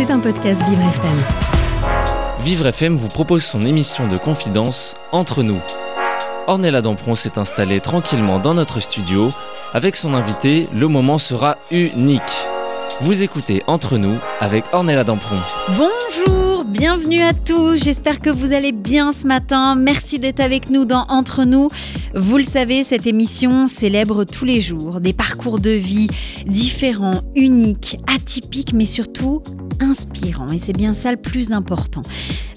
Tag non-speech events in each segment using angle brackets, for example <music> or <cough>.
C'est un podcast Vivre FM. Vivre FM vous propose son émission de confidence Entre nous. Ornella Dampron s'est installée tranquillement dans notre studio. Avec son invité, le moment sera unique. Vous écoutez Entre nous avec Ornella Dampron. Bonjour, bienvenue à tous. J'espère que vous allez bien ce matin. Merci d'être avec nous dans Entre nous. Vous le savez, cette émission célèbre tous les jours des parcours de vie différents, uniques, atypiques, mais surtout inspirants. Et c'est bien ça le plus important.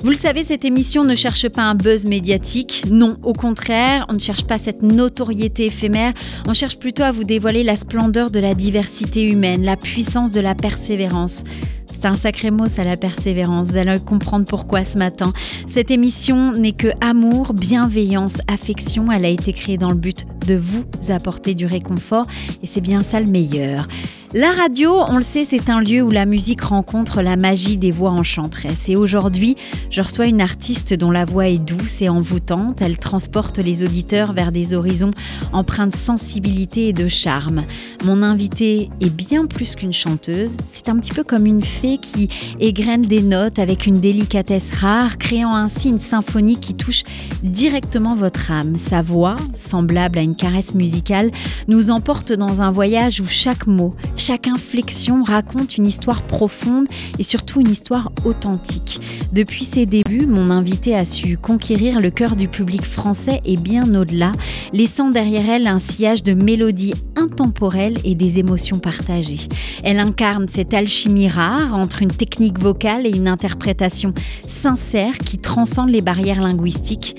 Vous le savez, cette émission ne cherche pas un buzz médiatique. Non, au contraire, on ne cherche pas cette notoriété éphémère. On cherche plutôt à vous dévoiler la splendeur de la diversité humaine, la puissance de la persévérance. C'est un sacré mot, ça, la persévérance. Vous allez comprendre pourquoi ce matin. Cette émission n'est que amour, bienveillance, affection. Elle a été créée dans le but de vous apporter du réconfort et c'est bien ça le meilleur. La radio, on le sait, c'est un lieu où la musique rencontre la magie des voix enchanteresses. Et aujourd'hui, je reçois une artiste dont la voix est douce et envoûtante. Elle transporte les auditeurs vers des horizons empreints de sensibilité et de charme. Mon invitée est bien plus qu'une chanteuse. C'est un petit peu comme une fée qui égrène des notes avec une délicatesse rare, créant ainsi une symphonie qui touche directement votre âme. Sa voix, semblable à une caresse musicale, nous emporte dans un voyage où chaque mot, chaque inflexion raconte une histoire profonde et surtout une histoire authentique. Depuis ses débuts, mon invité a su conquérir le cœur du public français et bien au-delà, laissant derrière elle un sillage de mélodies intemporelles et des émotions partagées. Elle incarne cette alchimie rare entre une technique vocale et une interprétation sincère qui transcende les barrières linguistiques.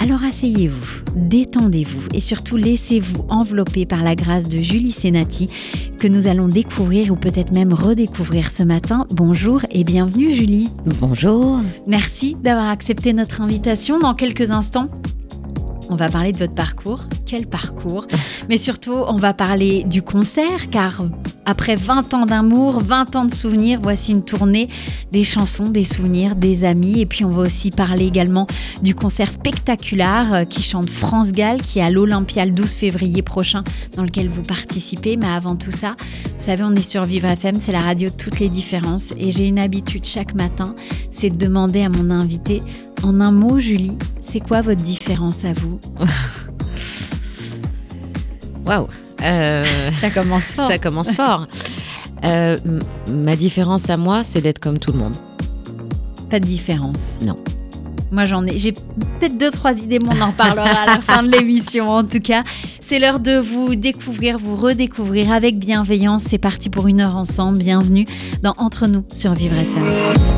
Alors asseyez-vous, détendez-vous et surtout laissez-vous envelopper par la grâce de Julie Senati que nous allons découvrir ou peut-être même redécouvrir ce matin. Bonjour et bienvenue Julie. Bonjour. Merci d'avoir accepté notre invitation. Dans quelques instants, on va parler de votre parcours. Quel parcours Mais surtout, on va parler du concert, car après 20 ans d'amour, 20 ans de souvenirs, voici une tournée des chansons, des souvenirs, des amis. Et puis, on va aussi parler également du concert spectaculaire euh, qui chante France Gall, qui est à l'Olympia le 12 février prochain, dans lequel vous participez. Mais avant tout ça, vous savez, on est sur Vivre FM, c'est la radio de toutes les différences. Et j'ai une habitude chaque matin, c'est de demander à mon invité en un mot, Julie, c'est quoi votre différence à vous <laughs> Waouh euh, Ça commence fort. Ça commence fort. Euh, ma différence à moi, c'est d'être comme tout le monde. Pas de différence. Non. Moi, j'en ai. J'ai peut-être deux, trois idées, mais on en parlera à la <laughs> fin de l'émission. En tout cas, c'est l'heure de vous découvrir, vous redécouvrir avec bienveillance. C'est parti pour une heure ensemble. Bienvenue dans Entre nous sur Vivre FM.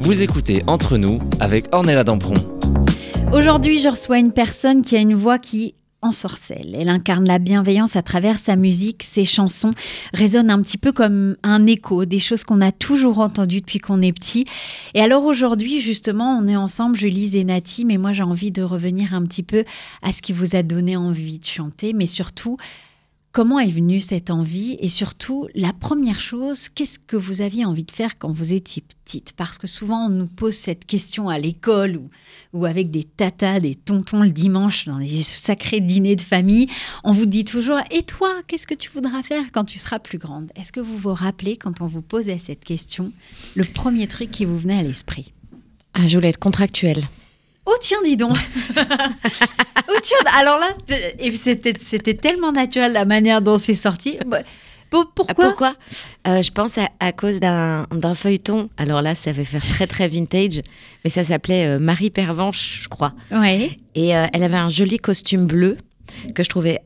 Vous écoutez Entre nous avec Ornella Dampron. Aujourd'hui, je reçois une personne qui a une voix qui ensorcelle. Elle incarne la bienveillance à travers sa musique. Ses chansons résonnent un petit peu comme un écho, des choses qu'on a toujours entendues depuis qu'on est petit. Et alors aujourd'hui, justement, on est ensemble, je lis Zenati, mais moi j'ai envie de revenir un petit peu à ce qui vous a donné envie de chanter, mais surtout Comment est venue cette envie Et surtout, la première chose, qu'est-ce que vous aviez envie de faire quand vous étiez petite? Parce que souvent, on nous pose cette question à l'école ou, ou avec des tatas, des tontons le dimanche dans des sacrés dîners de famille. On vous dit toujours Et toi, qu'est-ce que tu voudras faire quand tu seras plus grande? Est-ce que vous vous rappelez, quand on vous posait cette question, le premier truc qui vous venait à l'esprit? Ah, je voulais être contractuelle. Oh tiens, dis donc. <laughs> oh tiens, alors là, c'était, tellement naturel la manière dont c'est sorti. Bah, pourquoi Pourquoi? Euh, Je pense à, cause d'un, feuilleton. Alors là, ça va faire très très vintage, mais ça s'appelait euh, Marie Pervenche, je crois. Ouais. Et euh, elle avait un joli costume bleu que je trouvais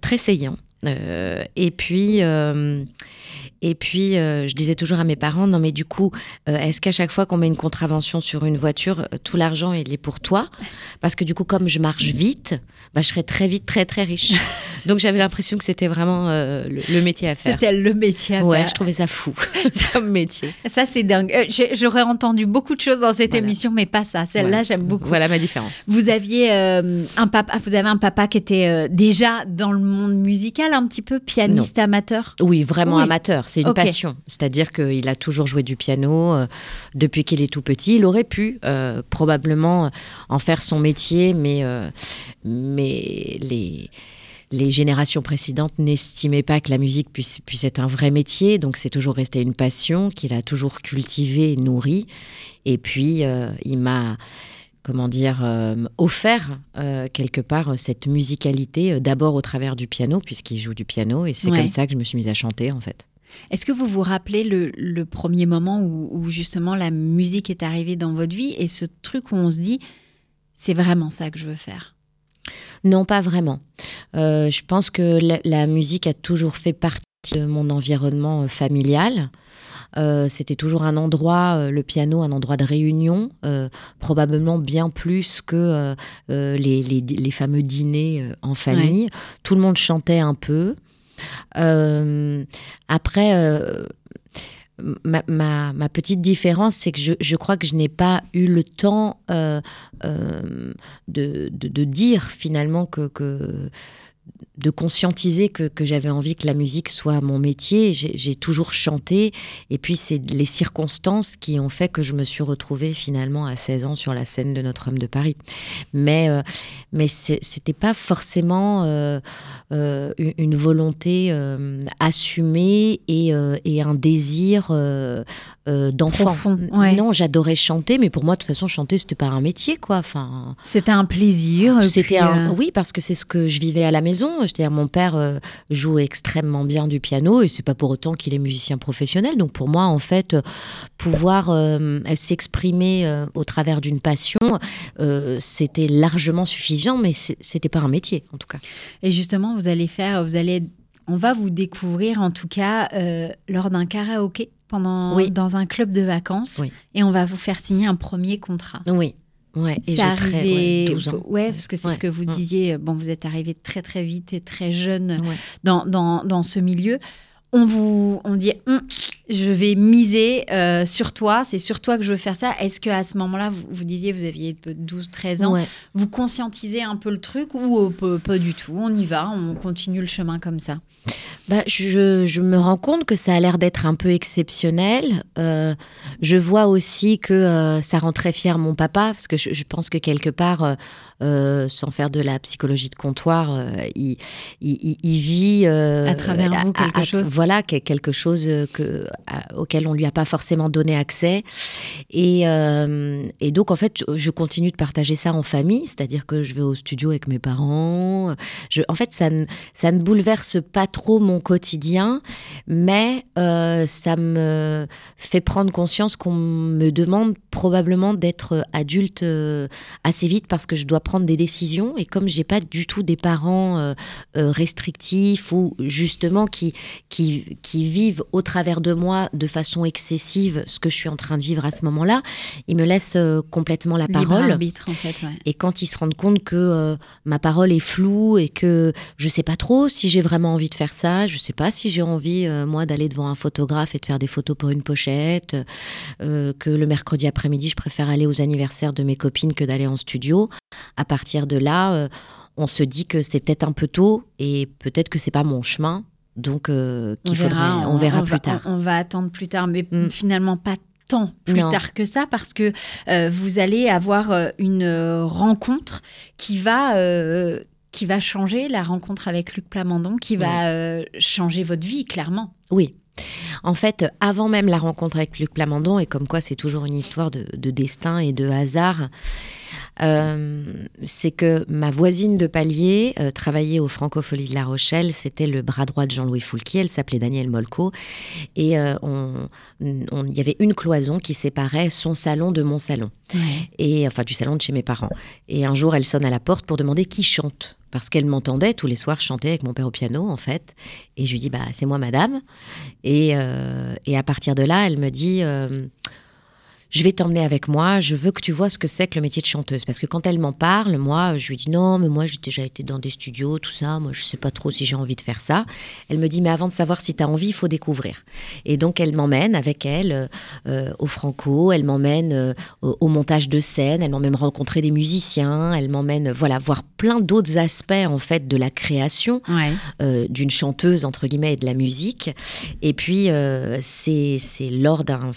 très saillant. et puis et puis, euh, je disais toujours à mes parents, non mais du coup, euh, est-ce qu'à chaque fois qu'on met une contravention sur une voiture, euh, tout l'argent, il est pour toi? Parce que du coup, comme je marche vite, bah, je serais très vite très très riche. <laughs> Donc j'avais l'impression que c'était vraiment le, métier à faire. C'était le métier à faire. Ouais, je trouvais ça fou <laughs> comme métier. Ça, c'est dingue. J'aurais entendu beaucoup de choses dans cette émission, mais pas ça. Celle-là, j'aime beaucoup. Voilà ma différence. Vous aviez un papa, vous avez un papa qui était déjà dans le monde musical, un petit peu pianiste amateur? Oui, vraiment amateur c'est une passion. C'est-à-dire qu'il a toujours joué du piano euh, depuis qu'il est tout petit. Il aurait pu euh, probablement en faire son métier, mais, euh, mais les les générations précédentes n'estimaient pas que la musique puisse, puisse être un vrai métier. Donc c'est toujours resté une passion qu'il a toujours cultivée, nourrie. Et puis euh, il m'a comment dire, euh, offert euh, quelque part cette musicalité, d'abord au travers du piano, puisqu'il joue du piano, et c'est comme ça que je me suis mise à chanter en fait. Est-ce que vous vous rappelez le, premier moment où, justement la musique est arrivée dans votre vie et ce truc où on se dit, c'est vraiment ça que je veux faire? Non, pas vraiment. Euh, je pense que la, musique a toujours fait partie de mon environnement euh, familial. Euh, c'était toujours un endroit, le piano, un endroit de réunion, probablement bien plus que les, fameux dîners en famille. Tout le monde chantait un peu. Euh, après, euh, ma, petite différence, c'est que je, crois que je n'ai pas eu le temps euh, de, dire finalement que de conscientiser que, j'avais envie que la musique soit mon métier. J'ai toujours chanté. Et puis, c'est les circonstances qui ont fait que je me suis retrouvée finalement à 16 ans sur la scène de Notre-Dame de Paris. Mais, euh, mais c'était pas forcément euh, euh, une volonté assumée et, et, un désir d'enfant. Non, j'adorais chanter, mais pour moi, de toute façon, chanter, c'était pas un métier, quoi. Enfin, c'était un plaisir. C'était un... Oui, parce que c'est ce que je vivais à la maison. C'est-à-dire, mon père euh, joue extrêmement bien du piano et c'est pas pour autant qu'il est musicien professionnel. Donc, pour moi, en fait, pouvoir euh, s'exprimer euh, au travers d'une passion, c'était largement suffisant, mais c'était pas un métier, en tout cas. Et justement, vous allez faire, vous allez, on va vous découvrir, en tout cas, lors d'un karaoké pendant dans un club de vacances, et on va vous faire signer un premier contrat. Oui. Ouais, c'est arrivé. Ouais, parce que c'est ce que vous disiez. Bon, vous êtes arrivé très très vite et très jeune dans, dans, dans, ce milieu. On vous, on dit, hum, je vais miser euh, sur toi, c'est sur toi que je veux faire ça. Est-ce que à ce moment-là, vous, vous, disiez, vous aviez 12-13 ans, vous conscientisez un peu le truc ou euh, pas, du tout On y va, on continue le chemin comme ça? Bah, je, je, me rends compte que ça a l'air d'être un peu exceptionnel. Euh, je vois aussi que ça rend très fier mon papa, parce que je, je pense que quelque part, sans faire de la psychologie de comptoir, il, il, il, vit à travers vous quelque chose. Voilà, quelque chose que auquel on lui a pas forcément donné accès. Et, euh, et, donc, en fait, je continue de partager ça en famille, c'est-à-dire que je vais au studio avec mes parents. Je, en fait, ça ne, ça ne bouleverse pas trop mon quotidien, mais euh, ça me fait prendre conscience qu'on me demande probablement d'être adulte euh, assez vite parce que je dois prendre des décisions. Et comme j'ai pas du tout des parents restrictifs ou justement qui, qui, qui vivent au travers de moi de façon excessive ce que je suis en train de vivre à ce moment-là. Ils me laissent euh, complètement la parole. Arbitre, en fait, Et quand ils se rendent compte que euh, ma parole est floue et que je sais pas trop si j'ai vraiment envie de faire ça, je sais pas si j'ai envie, euh, moi, d'aller devant un photographe et de faire des photos pour une pochette, que le mercredi après-midi, je préfère aller aux anniversaires de mes copines que d'aller en studio. À partir de là, on se dit que c'est peut-être un peu tôt et peut-être que c'est pas mon chemin donc, euh, qu'il faudra, on, verra plus tard. On, va attendre plus tard, mais mm. finalement pas tant plus tard que ça, parce que euh, vous allez avoir euh, une rencontre qui va qui va changer, la rencontre avec Luc Plamondon, qui va changer votre vie, clairement. Oui. En fait, avant même la rencontre avec Luc Plamondon, et comme quoi c'est toujours une histoire de, de destin et de hasard, euh, c'est que ma voisine de palier euh, travaillait au Francofolie de La Rochelle. C'était le bras droit de Jean-Louis Foulquier. Elle s'appelait Danielle Molko. Et euh, il y avait une cloison qui séparait son salon de mon salon. Et enfin, du salon de chez mes parents. Et un jour, elle sonne à la porte pour demander qui chante parce qu'elle m'entendait tous les soirs chanter avec mon père au piano en fait et je lui dis bah c'est moi madame et, et à partir de là elle me dit je vais t'emmener avec moi, je veux que tu vois ce que c'est que le métier de chanteuse. Parce que quand elle m'en parle, moi, je lui dis non, mais moi, j'ai déjà été dans des studios, tout ça, moi, je sais pas trop si j'ai envie de faire ça. Elle me dit, mais avant de savoir si tu as envie, il faut découvrir. Et donc, elle m'emmène avec elle euh, euh, au Franco, elle m'emmène euh, au, montage de scène, elle m'emmène rencontrer des musiciens, elle m'emmène, voilà, voir plein d'autres aspects, en fait, de la création d'une chanteuse, entre guillemets, et de la musique. Et puis, c'est lors d'un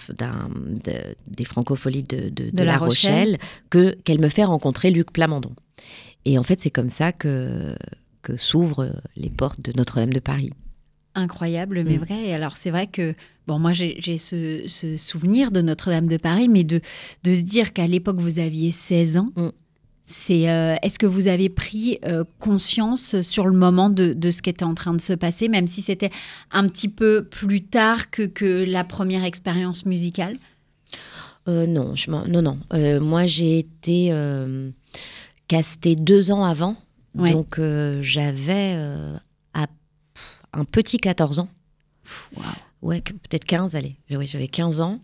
francopholies de, de, La, Rochelle, que qu'elle me fait rencontrer Luc Plamondon. Et en fait, c'est comme ça que que s'ouvrent les portes de Notre-Dame de Paris. Incroyable, mais Mm. vrai. Et alors, c'est vrai que, bon, moi, j'ai ce souvenir de Notre-Dame de Paris, mais de, de se dire qu'à l'époque, vous aviez 16 ans, Mm. c'est. euh, Est-ce que vous avez pris euh, conscience sur le moment de, de ce qui était en train de se passer, même si c'était un petit peu plus tard que, que la première expérience musicale? Euh, non, je non, non. Euh, moi, j'ai été euh, castée deux ans avant. Ouais. Donc, euh, j'avais un petit 14 ans. Waouh. Ouais, peut-être 15, allez. Oui, j'avais 15 ans.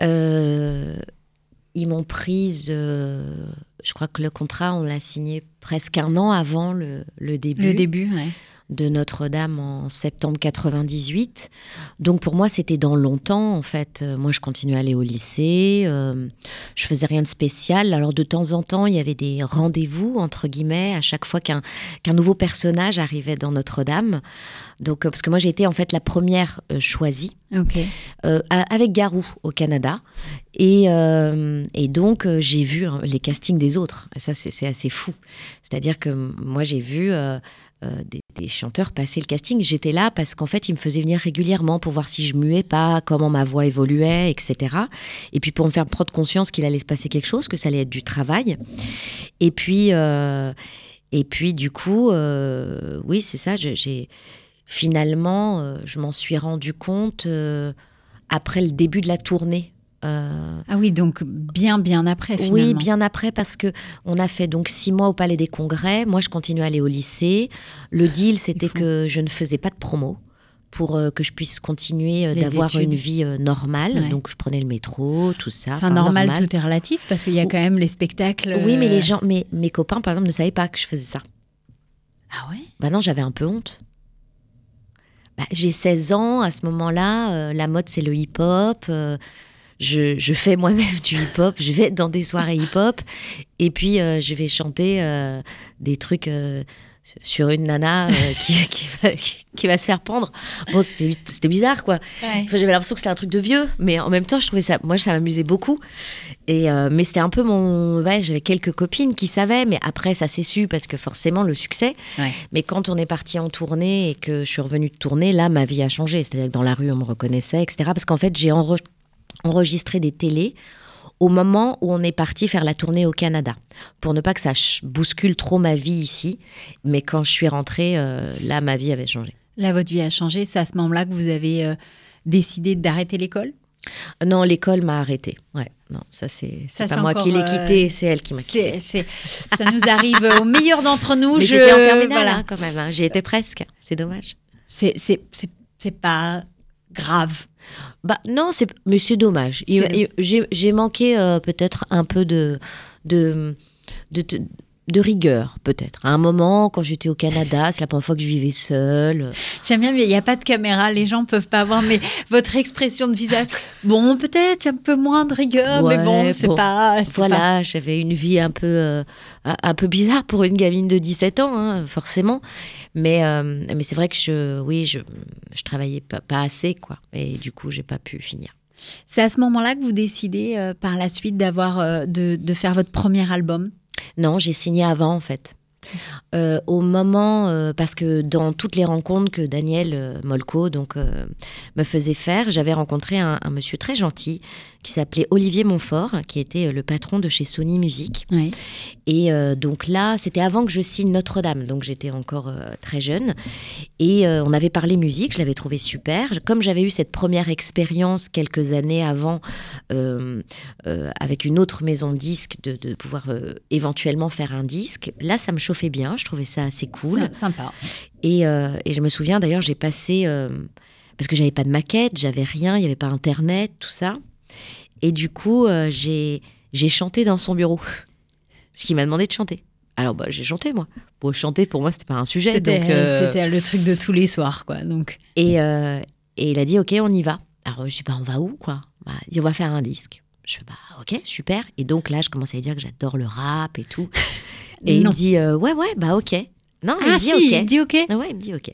Ils m'ont prise, je crois que le contrat, on l'a signé presque un an avant le, le début Le début, ouais. De Notre-Dame en septembre 98. Donc pour moi, c'était dans longtemps, en fait. Euh, Moi, je continuais à aller au lycée. euh, je faisais rien de spécial. Alors de temps en temps, il y avait des rendez-vous, entre guillemets, à chaque fois qu'un nouveau personnage arrivait dans Notre-Dame. Donc, euh, parce que moi, j'ai été en fait la première euh, choisie euh, avec Garou au Canada. Et, euh, et donc, j'ai vu hein, les castings des autres. Et ça, c'est assez fou. C'est-à-dire que moi, j'ai vu des, des chanteurs passer le casting. J'étais là parce qu'en fait, ils me faisaient venir régulièrement pour voir si je muais pas, comment ma voix évoluait, etc. Et puis pour me faire prendre conscience qu'il allait se passer quelque chose, que ça allait être du travail. Et puis, euh, et puis du coup, euh, oui, c'est ça. J'ai finalement, euh, je m'en suis rendu compte euh, après le début de la tournée. Euh, Ah oui, donc bien, bien après, finalement. oui, bien après, parce que on a fait donc six mois au Palais des Congrès. Moi, je continuais à aller au lycée. Le deal, c'était que je ne faisais pas de promo pour euh, que je puisse continuer euh, d'avoir une vie euh, normale. Ouais. Donc, je prenais le métro, tout ça. Enfin, normal, tout est relatif, parce qu'il y a quand même les spectacles. Oui, mais les gens, mes, mes copains, par exemple, ne savaient pas que je faisais ça. Ah ouais? Bah non, j'avais un peu honte. Bah, j'ai 16 ans, à ce moment-là, la mode c'est le hip-hop. Je, je fais moi-même du hip-hop, je vais dans des soirées hip-hop, et puis euh, je vais chanter euh, des trucs euh, sur une nana <laughs> qui, qui, va, qui- qui va se faire pendre. Bon, c'était bizarre, quoi. Enfin, J'avais l'impression que c'était un truc de vieux, mais en même temps, je trouvais ça. Moi, ça m'amusait beaucoup. Et mais c'était un peu mon. Ouais, j'avais quelques copines qui savaient, mais après, ça s'est su parce que forcément, le succès. Ouais. Mais quand on est parti en tournée et que je suis revenue de tournée, là, ma vie a changé. C'est-à-dire que dans la rue, on me reconnaissait, etc. Parce qu'en fait, j'ai enre- enregistré des télés au moment où on est parti faire la tournée au Canada, pour ne pas que ça bouscule trop ma vie ici. Mais quand je suis rentrée, euh, là, ma vie avait changé. Là, votre vie a changé. C'est à ce moment-là que vous avez euh, décidé d'arrêter l'école? Non, l'école m'a arrêtée. Ouais, non, ça c'est pas moi qui l'ai euh, quitté, c'est elle qui m'a quitté. Ça nous arrive au meilleur d'entre <laughs> nous. Mais je- j'étais en terminale voilà. hein, quand même. hein. J'y étais presque. C'est dommage. C'est, c'est, c'est, c'est pas grave. Bah non, c'est mais c'est dommage. J'ai j'ai manqué euh, peut-être un peu de de de, de- de rigueur peut-être. À un moment, quand j'étais au Canada, c'est la première fois que je vivais seule. J'aime bien, mais il n'y a pas de caméra, les gens peuvent pas voir, mais votre expression de visage, bon, peut-être, il y a un peu moins de rigueur, mais bon, c'est bon. pas. Voilà, j'avais une vie un peu euh, un peu bizarre pour une gamine de 17 ans, hein, forcément. Mais euh, mais c'est vrai que je oui, je je travaillais pas, pas assez quoi, et du coup j'ai pas pu finir. C'est à ce moment-là que vous décidez euh, par la suite d'avoir, de, de faire votre premier album? Non, j'ai signé avant en fait. Euh, au moment, euh, parce que dans toutes les rencontres que Daniel euh, Molko donc, me faisait faire, j'avais rencontré un, un monsieur très gentil qui s'appelait Olivier Montfort, qui était le patron de chez Sony Music. Oui. Et donc là, c'était avant que je signe Notre-Dame, donc j'étais encore très jeune. Et on avait parlé musique, je l'avais trouvé super. Comme j'avais eu cette première expérience quelques années avant avec une autre maison de disques, de, de pouvoir éventuellement faire un disque, là, ça me chauffait bien, je trouvais ça assez cool. Sy- Sympa. Et, euh, et je me souviens d'ailleurs, j'ai passé. euh, parce que j'avais pas de maquette, j'avais rien, il n'y avait pas internet, tout ça. Et du coup, euh, j'ai j'ai chanté dans son bureau. <laughs> Parce qu'il m'a demandé de chanter. Alors, bah, j'ai chanté, moi. Bon, chanter, pour moi, c'était pas un sujet. C'était, donc, c'était le truc de tous les soirs, quoi. Donc, et, et il a dit, OK, on y va. Alors, je dis, bah, on va où, quoi? Bah, Il dit, on va faire un disque. Je fais, bah, OK, super. Et donc, là, je commençais à lui dire que j'adore le rap et tout. Et il me dit, euh, ouais, ouais, bah, OK. Non, il ah dit, si, OK. il dit ok. Ah ouais, il me dit OK.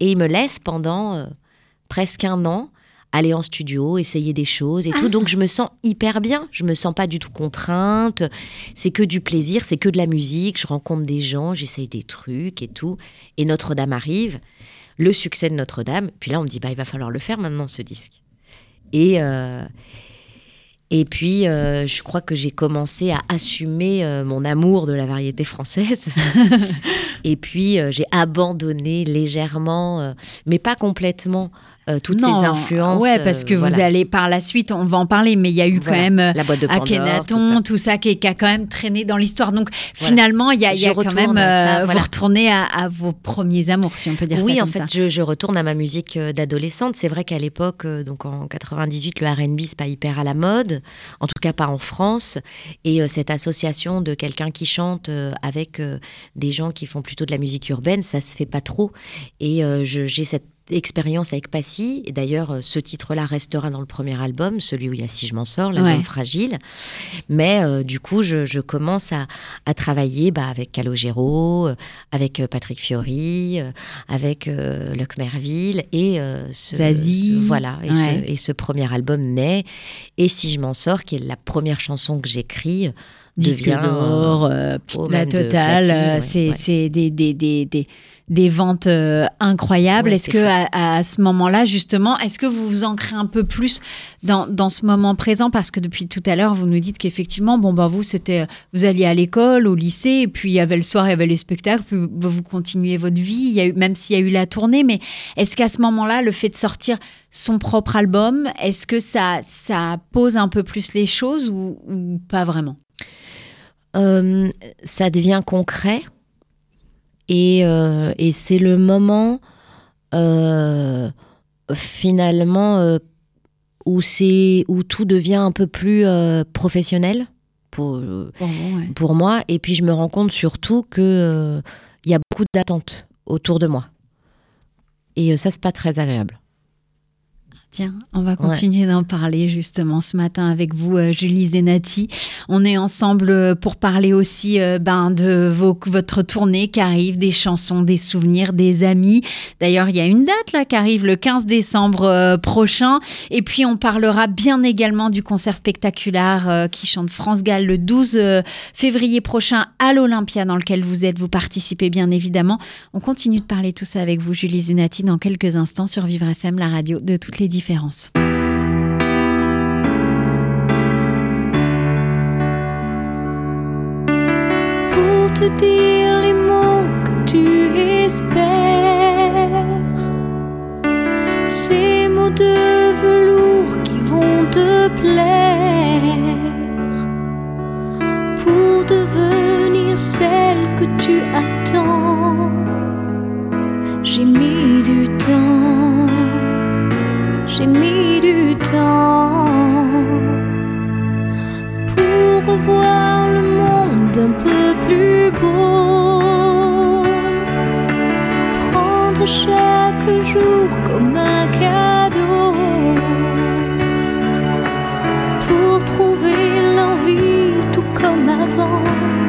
Et il me laisse pendant euh, presque un an aller en studio, essayer des choses et tout. Donc je me sens hyper bien. Je me sens pas du tout contrainte. C'est que du plaisir, c'est que de la musique. Je rencontre des gens, j'essaye des trucs et tout. Et Notre-Dame arrive, le succès de Notre-Dame. Puis là, on me dit bah il va falloir le faire maintenant ce disque. Et euh, et puis, euh, je crois que j'ai commencé à assumer euh, mon amour de la variété française. <laughs> et puis, euh, j'ai abandonné légèrement, mais pas complètement, euh, toutes ces influences. Ouais, parce que euh, vous allez par la suite, on va en parler, mais il y a eu Voilà. quand même euh, la boîte de Pandore, Akhenaton, tout ça. qui, qui a quand même traîné dans l'histoire. Donc finalement, il y a, y quand même, ça, vous retournez à, à vos premiers amours, si on peut dire Oui, ça en comme fait, ça. je, je retourne à ma musique d'adolescente. C'est vrai qu'à l'époque, donc en 98, le R&B c'est pas hyper à la mode, en tout cas pas en France. Et cette association de quelqu'un qui chante avec des gens qui font plutôt de la musique urbaine, ça se fait pas trop. Et euh, j'ai cette expérience avec Passy. Et d'ailleurs, euh, ce titre-là restera dans le premier album, celui où il y a Si je m'en sors, l'album Ouais. fragile. Mais euh, du coup, je, je commence à, à travailler bah, avec Calogero, euh, avec Patrick Fiori, avec euh, Luc Merville et euh, ce, Zazie. ce- voilà et, Ouais. ce, et ce premier album naît et si je m'en sors qui est la première chanson que j'écris Disque devient, d'or, la de totale, ouais, c'est ouais. c'est des, des, des, des, des ventes euh, incroyables. Ouais, est-ce c'est que à, à ce moment-là, justement, est-ce que vous vous ancrez un peu plus dans, dans ce moment présent? Parce que depuis tout à l'heure, vous nous dites qu'effectivement, bon, bah, vous, c'était, vous alliez à l'école, au lycée, et puis il y avait le soir, il y avait les spectacles, puis vous, vous continuez votre vie, il y a eu, même s'il y a eu la tournée. Mais est-ce qu'à ce moment-là, le fait de sortir son propre album, est-ce que ça, ça pose un peu plus les choses ou, ou pas vraiment? Euh, ça devient concret et, euh, et c'est le moment euh, finalement euh, où tout devient un peu plus professionnel pour, Pour vous, ouais. pour moi. Et puis je me rends compte surtout que euh, il y a beaucoup d'attentes autour de moi. Et ça c'est pas très agréable Tiens, on va continuer d'en parler justement ce matin avec vous, euh, Julie Zenati. On est ensemble euh, pour parler aussi euh, ben, de vos, votre tournée qui arrive, des chansons, des souvenirs, des amis. D'ailleurs, il y a une date là qui arrive le 15 décembre prochain. Et puis, on parlera bien également du concert spectaculaire qui chante France Gall le 12 euh, février prochain à l'Olympia dans lequel vous êtes. Vous participez bien évidemment. On continue de parler tout ça avec vous, Julie Zenati, dans quelques instants sur Vivre FM, la radio de toutes les pour te dire les mots que tu espères. Ces mots de velours qui vont te plaire. Pour devenir celle que tu attends. J'ai mis du temps. J'ai mis du temps pour revoir le monde un peu plus beau. Prendre chaque jour comme un cadeau. Pour trouver l'envie tout comme avant.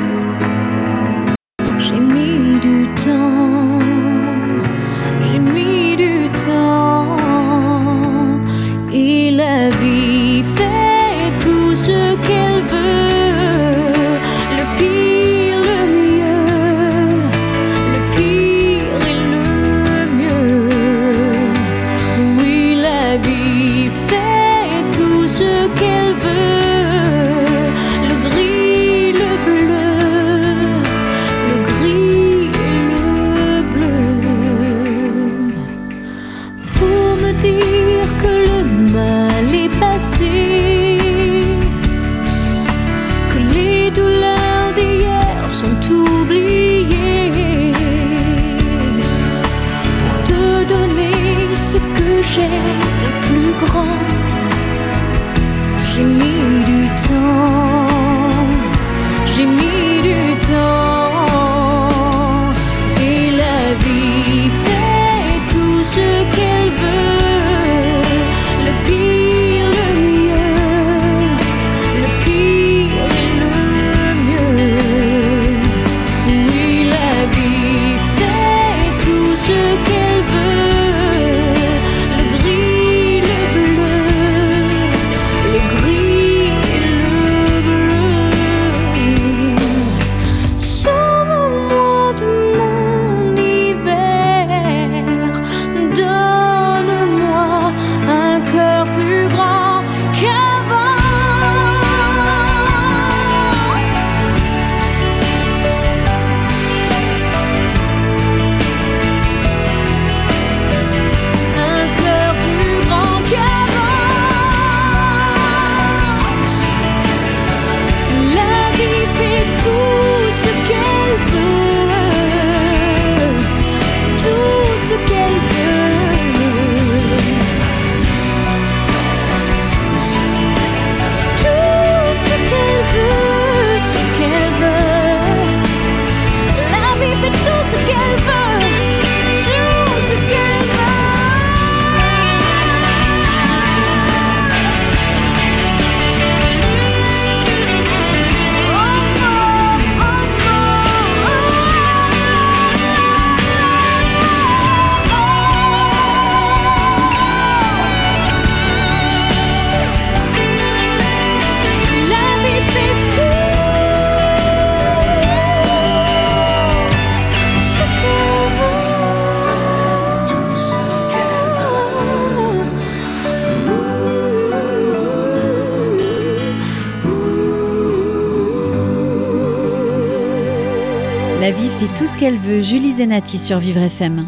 Vie fait tout ce qu'elle veut. Julie Zenati sur Vivre FM.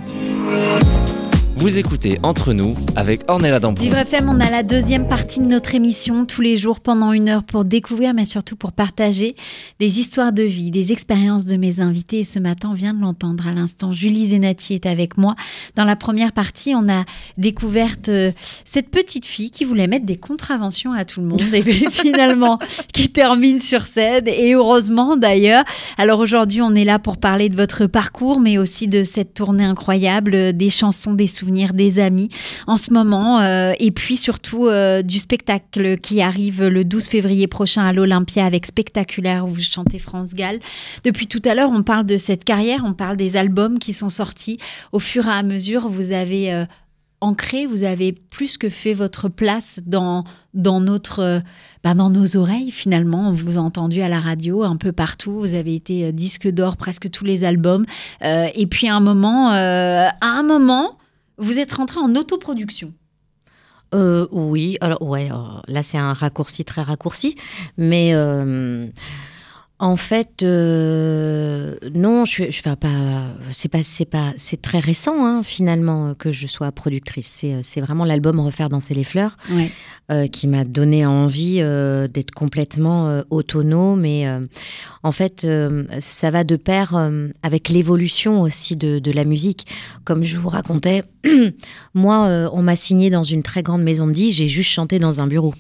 Vous écoutez Entre nous avec Ornella Dampron. Vivre FM, on a la deuxième partie de notre émission tous les jours pendant une heure pour découvrir, mais surtout pour partager des histoires de vie, des expériences de mes invités. Et ce matin, on vient de l'entendre à l'instant. Julie Zenati est avec moi. Dans la première partie, on a découvert euh, cette petite fille qui voulait mettre des contraventions à tout le monde et puis <laughs> finalement qui termine sur scène. Et heureusement d'ailleurs. Alors aujourd'hui, on est là pour parler de votre parcours, mais aussi de cette tournée incroyable, euh, des chansons, des souvenirs des amis en ce moment euh, et puis surtout euh, du spectacle qui arrive le 12 février prochain à l'Olympia avec Spectaculaire où vous chantez France Gall. Depuis tout à l'heure, on parle de cette carrière, on parle des albums qui sont sortis au fur et à mesure. Vous avez euh, ancré, vous avez plus que fait votre place dans, dans, notre, bah, dans nos oreilles finalement. On vous a entendu à la radio un peu partout. Vous avez été disque d'or presque tous les albums. et puis à un moment, à un moment, vous êtes rentré en autoproduction. Euh, oui, alors ouais, là c'est un raccourci très raccourci, mais euh, en fait, euh, non, je, je pas. C'est pas, c'est pas, c'est très récent hein, finalement que je sois productrice. C'est, c'est vraiment l'album Refaire danser les fleurs euh, qui m'a donné envie euh, d'être complètement autonome. Et en fait, ça va de pair avec l'évolution aussi de, de, la musique. Comme je vous racontais, <clears throat> moi, on m'a signé dans une très grande maison de disques. J'ai juste chanté dans un bureau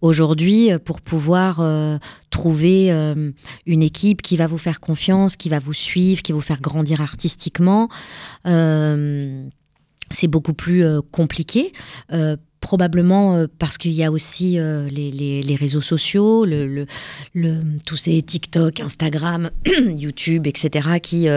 aujourd'hui euh, pour pouvoir euh, trouver euh, une équipe qui va vous faire confiance, qui va vous suivre, qui va vous faire grandir artistiquement. c'est beaucoup plus compliqué. Probablement parce qu'il y a aussi les, réseaux sociaux, le, tous ces TikTok, Instagram, <clears throat> YouTube, etc., qui,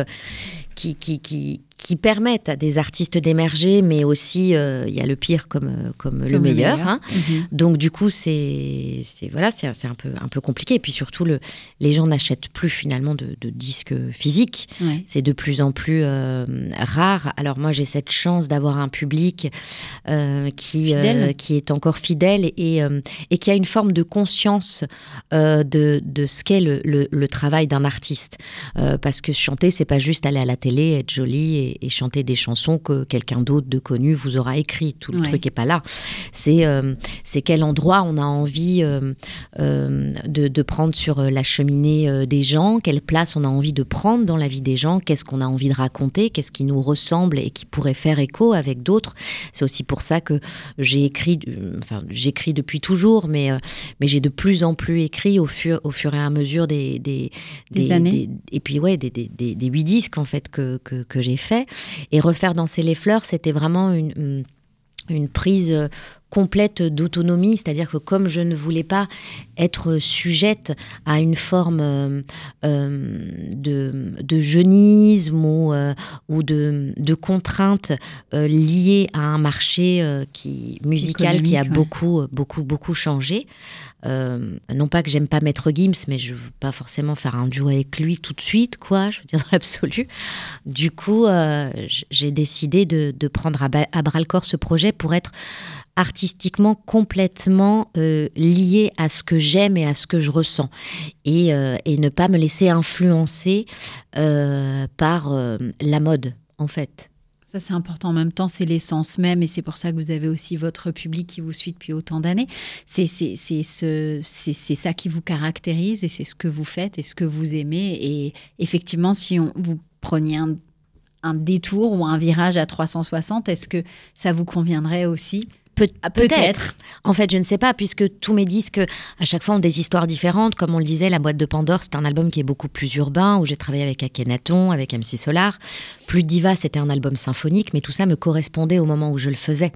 qui permettent à des artistes d'émerger, mais aussi euh, il y a le pire comme, euh, comme, le meilleur. Hein. Mhm. Donc du coup, c'est voilà, c'est un peu, un peu compliqué. Et puis surtout, le, les gens n'achètent plus finalement de, disques physiques. C'est de plus en plus euh, rare. Alors moi, j'ai cette chance d'avoir un public qui, qui est encore fidèle et, et qui a une forme de conscience de, de ce qu'est le, le, travail d'un artiste. parce que chanter, c'est pas juste aller à la télé, être joli et et, chanter des chansons que quelqu'un d'autre de connu vous aura écrit. Tout le truc est pas là. C'est euh, c'est quel endroit on a envie euh, euh, de, de, prendre sur la cheminée des gens, quelle place on a envie de prendre dans la vie des gens, qu'est-ce qu'on a envie de raconter, qu'est-ce qui nous ressemble et qui pourrait faire écho avec d'autres? C'est aussi pour ça que j'ai écrit, enfin j'écris depuis toujours, mais mais j'ai de plus en plus écrit au fur au fur et à mesure des des, des, années. et puis ouais des, des, huit disques en fait que, que, que j'ai fait et refaire danser les fleurs, c'était vraiment une, une prise complète d'autonomie, c'est-à-dire que comme je ne voulais pas être sujette à une forme euh, euh, de, de, jeunisme ou, euh, ou de, de contraintes liées à un marché qui, musical qui a beaucoup, beaucoup, beaucoup changé, non pas que j'aime pas Maître Gims, mais je veux pas forcément faire un duo avec lui tout de suite, quoi, je veux dire dans l'absolu. Du coup, j'ai décidé de, prendre à, bras le corps ce projet pour être artistiquement complètement euh, lié à ce que j'aime et à ce que je ressens et, et ne pas me laisser influencer par la mode en fait. Ça, c'est important. En même temps, c'est l'essence même, et c'est pour ça que vous avez aussi votre public qui vous suit depuis autant d'années. C'est ce, ça qui vous caractérise, et c'est ce que vous faites, et ce que vous aimez. Et effectivement, si on, vous preniez un, un détour ou un virage à 360, est-ce que ça vous conviendrait aussi? Ah, peut-être. En fait, je ne sais pas, puisque tous mes disques, à chaque fois, ont des histoires différentes. Comme on le disait, La boîte de Pandore, c'est un album qui est beaucoup plus urbain, où j'ai travaillé avec Akhenaton, avec MC Solar. Plus Diva, c'était un album symphonique, mais tout ça me correspondait au moment où je le faisais.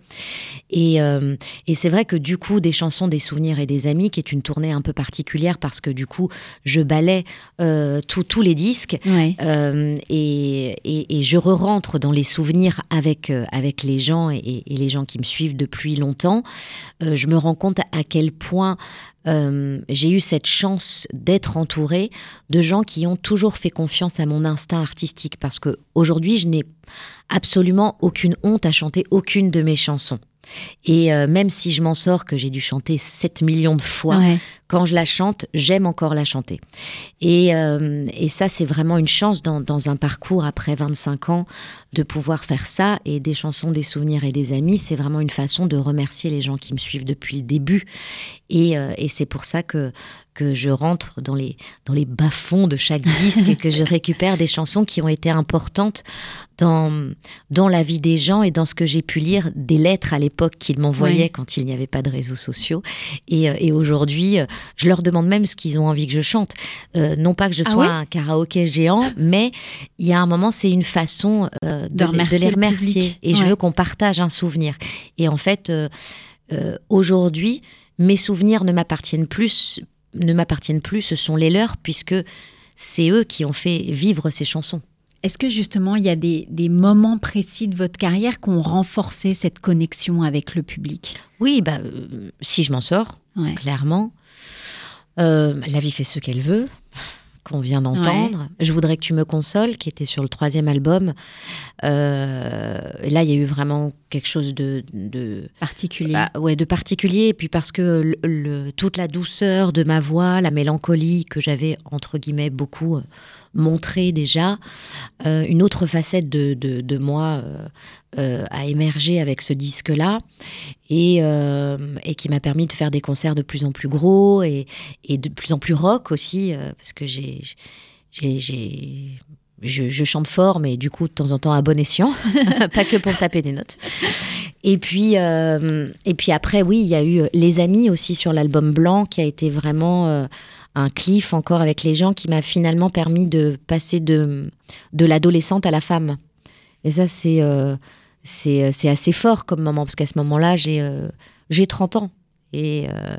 Et, euh, c'est vrai que du coup, des chansons, des souvenirs et des amis, qui est une tournée un peu particulière, parce que du coup, je balais euh, tous les disques, euh, et, je re-rentre dans les souvenirs avec, avec les gens et les gens qui me suivent depuis longtemps, euh, je me rends compte à quel point euh, j'ai eu cette chance d'être entourée de gens qui ont toujours fait confiance à mon instinct artistique parce que aujourd'hui je n'ai absolument aucune honte à chanter aucune de mes chansons. Et euh, même si je m'en sors, que j'ai dû chanter 7 millions de fois, Ouais. quand je la chante, j'aime encore la chanter. Et, euh, et ça, c'est vraiment une chance dans, dans un parcours après 25 ans de pouvoir faire ça. Et des chansons, des souvenirs et des amis, c'est vraiment une façon de remercier les gens qui me suivent depuis le début. Et, euh, et c'est pour ça que, que je rentre dans les, dans les bas-fonds de chaque disque et que je <laughs> récupère des chansons qui ont été importantes dans, dans la vie des gens et dans ce que j'ai pu lire des lettres à l'époque qu'ils m'envoyaient quand il n'y avait pas de réseaux sociaux. Et, euh, et aujourd'hui, euh, je leur demande même ce qu'ils ont envie que je chante. Euh, non pas que je Ah sois un karaoké géant, mais il y a un moment, c'est une façon euh, de, De les- remercier les. Et je veux qu'on partage un souvenir. Et en fait, euh, aujourd'hui, mes souvenirs ne m'appartiennent plus, ne m'appartiennent plus, ce sont les leurs, puisque c'est eux qui ont fait vivre ces chansons. Est-ce que justement, il y a des, des moments précis de votre carrière qui ont renforcé cette connexion avec le public? Oui, bah, euh, si je m'en sors, Ouais. clairement. Euh, la vie fait ce qu'elle veut, qu'on vient d'entendre. Je voudrais que tu me consoles, qui était sur le troisième album. Euh, et là, il y a eu vraiment quelque chose de, de, Particulier. bah, ouais, de particulier. Et puis parce que le- le- toute la douceur de ma voix, la mélancolie que j'avais, entre guillemets, beaucoup euh, montré déjà, euh, une autre facette de, de, de moi euh, euh, a émergé avec ce disque-là et, euh, et qui m'a permis de faire des concerts de plus en plus gros et, et de plus en plus rock aussi, euh, parce que j'ai... je, je chante fort, mais du coup, de temps en temps, à bon escient, <laughs> pas que pour taper des notes. Et puis, euh, et puis après, oui, il y a eu Les Amis aussi sur l'album Blanc, qui a été vraiment euh, un cliff encore avec les gens, qui m'a finalement permis de passer de, de l'adolescente à la femme. Et ça, c'est euh, c'est c'est assez fort comme moment, parce qu'à ce moment-là, j'ai euh, j'ai 30 ans. Et, euh,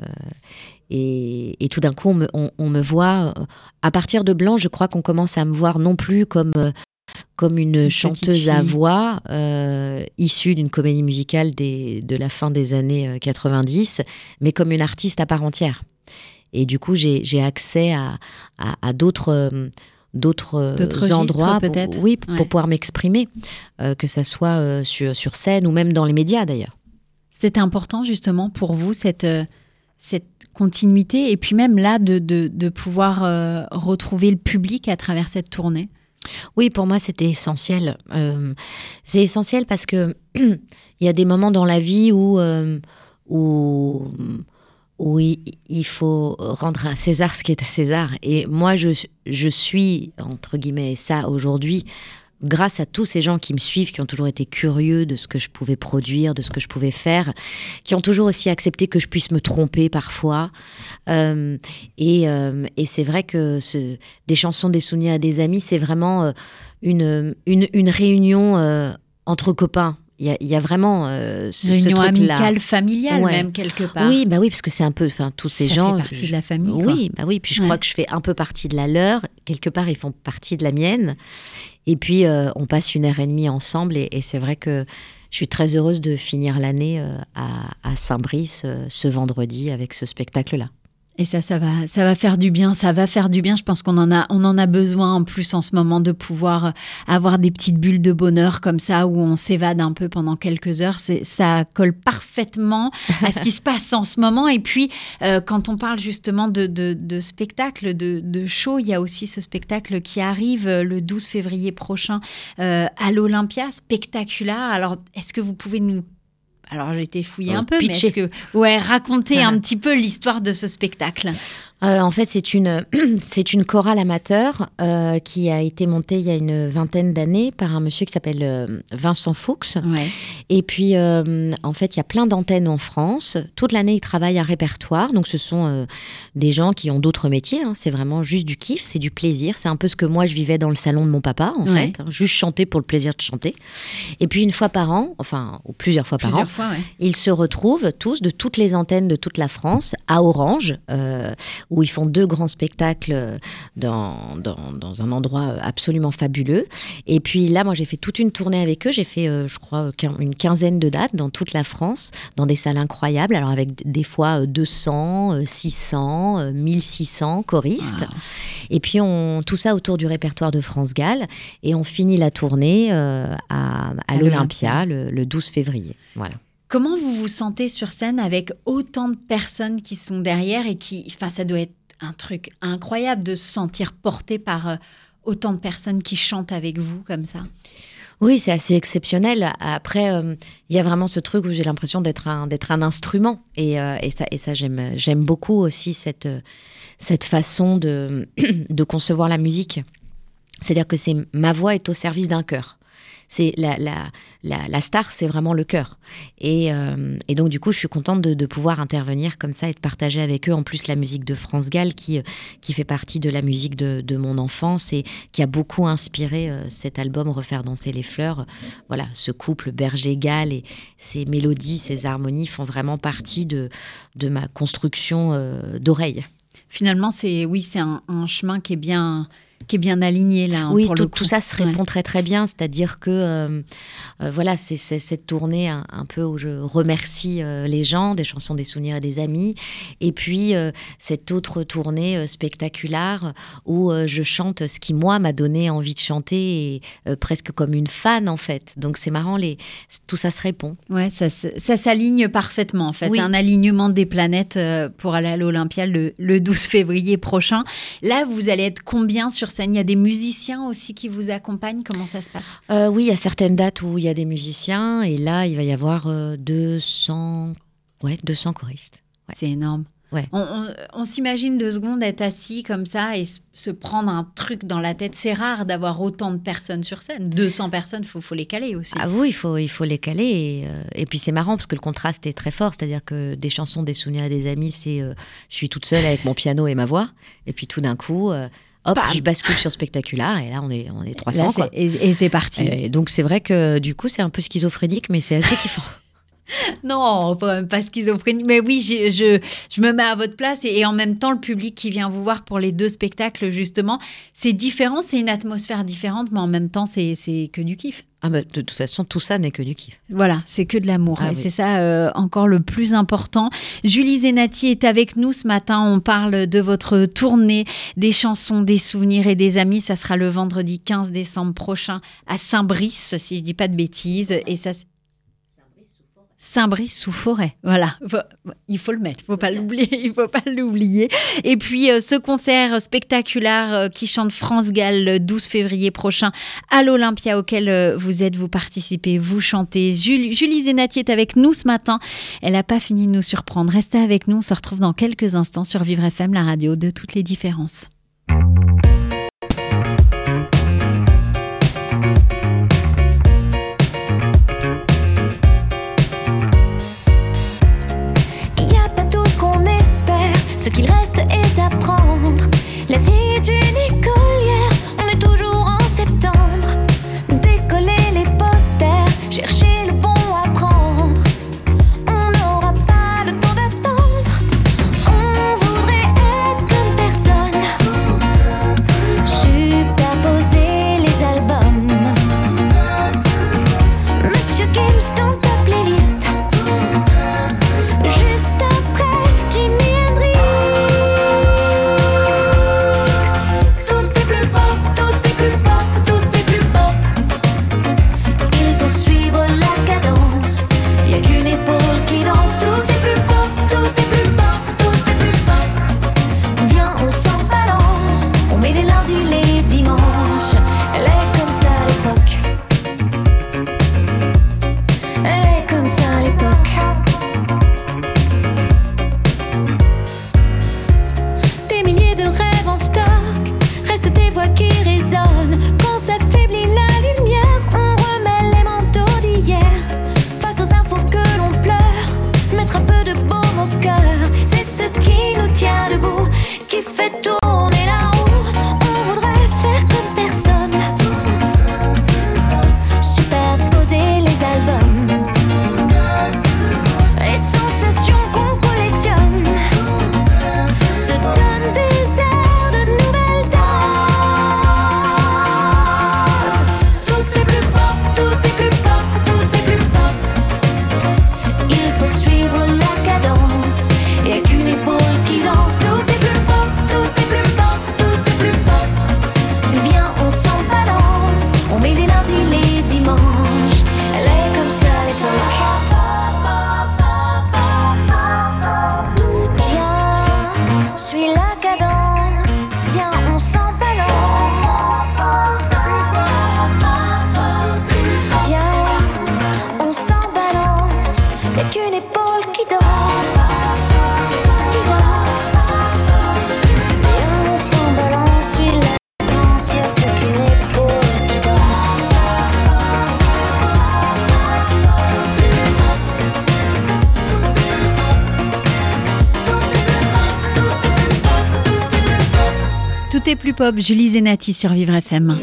et, et tout d'un coup, on me, on- on me voit. euh, À partir de Blanc, je crois qu'on commence à me voir non plus comme, euh, comme une, chanteuse à voix euh, issue d'une comédie musicale des, de la fin des années euh, 90, mais comme une artiste à part entière. Et du coup, j'ai accès à, à, à d'autres. euh, d'autres euh, endroits peut-être. oui pour pouvoir m'exprimer euh, que ça soit euh, sur, sur scène ou même dans les médias d'ailleurs C'était important justement pour vous cette, euh, cette continuité et puis même là de, de, de pouvoir retrouver le public à travers cette tournée? Oui, pour moi, c'était essentiel. C'est essentiel parce que <clears throat> il y a des moments dans la vie où, où, où il, faut rendre à César ce qui est à César. Et moi, je, je suis, entre guillemets, ça aujourd'hui, grâce à tous ces gens qui me suivent, qui ont toujours été curieux de ce que je pouvais produire, de ce que je pouvais faire, qui ont toujours aussi accepté que je puisse me tromper parfois. Euh, et euh, et c'est vrai que des chansons, des souvenirs à des amis, c'est vraiment euh, une, une, une réunion entre copains. Il y a, il y a vraiment euh, ce, Réunion truc-là. amicale, familiale Ouais. même quelque part. Oui, bah oui, parce que c'est un peu, enfin, tous ces ça gens. fait partie je- de la famille. quoi. oui, bah oui. Puis je Ouais. crois que je fais un peu partie de la leur. Quelque part, ils font partie de la mienne. Et puis, euh, on passe une heure et demie ensemble. Et, et c'est vrai que je suis très heureuse de finir l'année euh, à, à Saint-Brice ce vendredi avec ce spectacle-là. Et ça, ça va, ça va faire du bien, ça va faire du bien. Je pense qu'on en a, on en a besoin en plus en ce moment de pouvoir avoir des petites bulles de bonheur comme ça où on s'évade un peu pendant quelques heures. Ça colle parfaitement à ce qui se passe en ce moment. Et puis, euh, quand on parle justement de, de, de spectacle, de, show, il y a aussi ce spectacle qui arrive euh, le 12 février prochain euh, à l'Olympia, Spectacula. Alors, est-ce que vous pouvez nous alors j'ai été fouiller Euh, un peu, mais pitcher. est-ce que ouais raconter <laughs> un petit peu l'histoire de ce spectacle? Euh, en fait, c'est une, <clears throat> c'est une chorale amateur euh, qui a été montée il y a une vingtaine d'années par un monsieur qui s'appelle euh, Vincent Fuchs. Ouais. Et puis, en fait, il y a plein d'antennes en France. Toute l'année, ils travaillent un répertoire. Donc, ce sont des gens qui ont d'autres métiers. hein. C'est vraiment juste du kiff, c'est du plaisir. C'est un peu ce que moi, je vivais dans le salon de mon papa, en Ouais. fait. hein. Juste chanter pour le plaisir de chanter. Et puis, une fois par an, enfin, ou plusieurs fois par an, ouais. ils se retrouvent tous de toutes les antennes de toute la France à Orange, où ils font deux grands spectacles euh, dans, dans, dans un endroit absolument fabuleux. Et puis là, moi, j'ai fait toute une tournée avec eux. J'ai fait, euh, je crois, une quinzaine de dates dans toute la France, dans des salles incroyables. Alors avec des fois euh, 200, euh, 600, euh, 1600 choristes. Wow. Et puis on, tout ça autour du répertoire de France Gall. Et on finit la tournée euh, À l'Olympia le, le 12 février. Voilà. Comment vous vous sentez sur scène avec autant de personnes qui sont derrière et qui, enfin, ça doit être un truc incroyable de se sentir porté par euh, autant de personnes qui chantent avec vous comme ça? Oui, c'est assez exceptionnel. Après, euh, il y a vraiment ce truc où j'ai l'impression d'être un, d'être un instrument. Et, euh, ça, j'aime beaucoup aussi cette, cette façon de, <clears throat> de concevoir la musique. C'est-à-dire que c'est ma voix est au service d'un cœur c'est la, la, la, star, c'est vraiment le cœur. Et, euh, et, donc, du coup, je suis contente de, pouvoir intervenir comme ça et de partager avec eux, en plus, la musique de France Gall, qui, qui fait partie de la musique de, de mon enfance et qui a beaucoup inspiré euh, cet album Refaire danser les fleurs. Voilà, ce couple Berger-Gall et ces mélodies, ces harmonies font vraiment partie de, de ma construction euh, d'oreille. Finalement, c'est oui, c'est un, un chemin qui est bien qui est bien aligné là. Hein, oui, tout, ça se répond très très bien. C'est-à-dire que euh, euh, voilà, c'est cette tournée un, peu où je remercie euh, les gens, des chansons, des souvenirs et des amis, et puis cette autre tournée spectaculaire où je chante ce qui moi m'a donné envie de chanter, et, presque comme une fan en fait. Donc c'est marrant, les tout ça se répond. Ouais, ça, ça s'aligne parfaitement en fait. Oui. Un alignement des planètes pour aller à l'Olympia le, le 12 février prochain. Là, vous allez être combien sur il y a des musiciens aussi qui vous accompagnent Comment ça se passe? Euh, Oui, il y a certaines dates où il y a des musiciens. Et là, il va y avoir 200, euh, ouais, 200 choristes. Ouais. C'est énorme. Ouais. On, on, on s'imagine deux secondes être assis comme ça et se prendre un truc dans la tête. C'est rare d'avoir autant de personnes sur scène. 200 personnes, il faut, faut, les caler aussi. Ah oui, il faut, il faut les caler. Et, euh, et puis c'est marrant parce que le contraste est très fort. C'est-à-dire que des chansons, des souvenirs et des amis, c'est euh, je suis toute seule avec mon piano et ma voix. Et puis tout d'un coup, euh, hop, Bam. je bascule sur spectaculaire et là on est, on est 300. Là, quoi. Et, et c'est parti. Et donc c'est vrai que du coup c'est un peu schizophrénique, mais c'est assez kiffant. <laughs> <laughs> Non, pas, schizophrénie. Mais oui, je, je, je, me mets à votre place et, et, en même temps, le public qui vient vous voir pour les deux spectacles, justement, c'est différent, c'est une atmosphère différente, mais en même temps, c'est que du kiff. Ah bah, de toute façon, tout ça n'est que du kiff. Voilà, c'est que de l'amour. Ah, et oui. c'est ça euh, encore le plus important. Julie Zenati est avec nous ce matin. On parle de votre tournée, des chansons, des souvenirs et des amis. Ça sera le vendredi 15 décembre prochain à Saint-Brice, si je dis pas de bêtises. Et ça, Saint-Brice-sous-Forêt. Voilà, il faut le mettre, faut pas l'oublier, <laughs> il faut pas l'oublier. Et puis euh, ce concert spectaculaire euh, qui chante France Gall le 12 février prochain à l'Olympia auquel euh, vous êtes, vous participez, vous chantez. Julie, Julie Zenati est avec nous ce matin. Elle n'a pas fini de nous surprendre. Restez avec nous, on se retrouve dans quelques instants sur Vivre FM, la radio de toutes les différences. Prendre. Plus pop. Julie Zenati sur Vivre FM.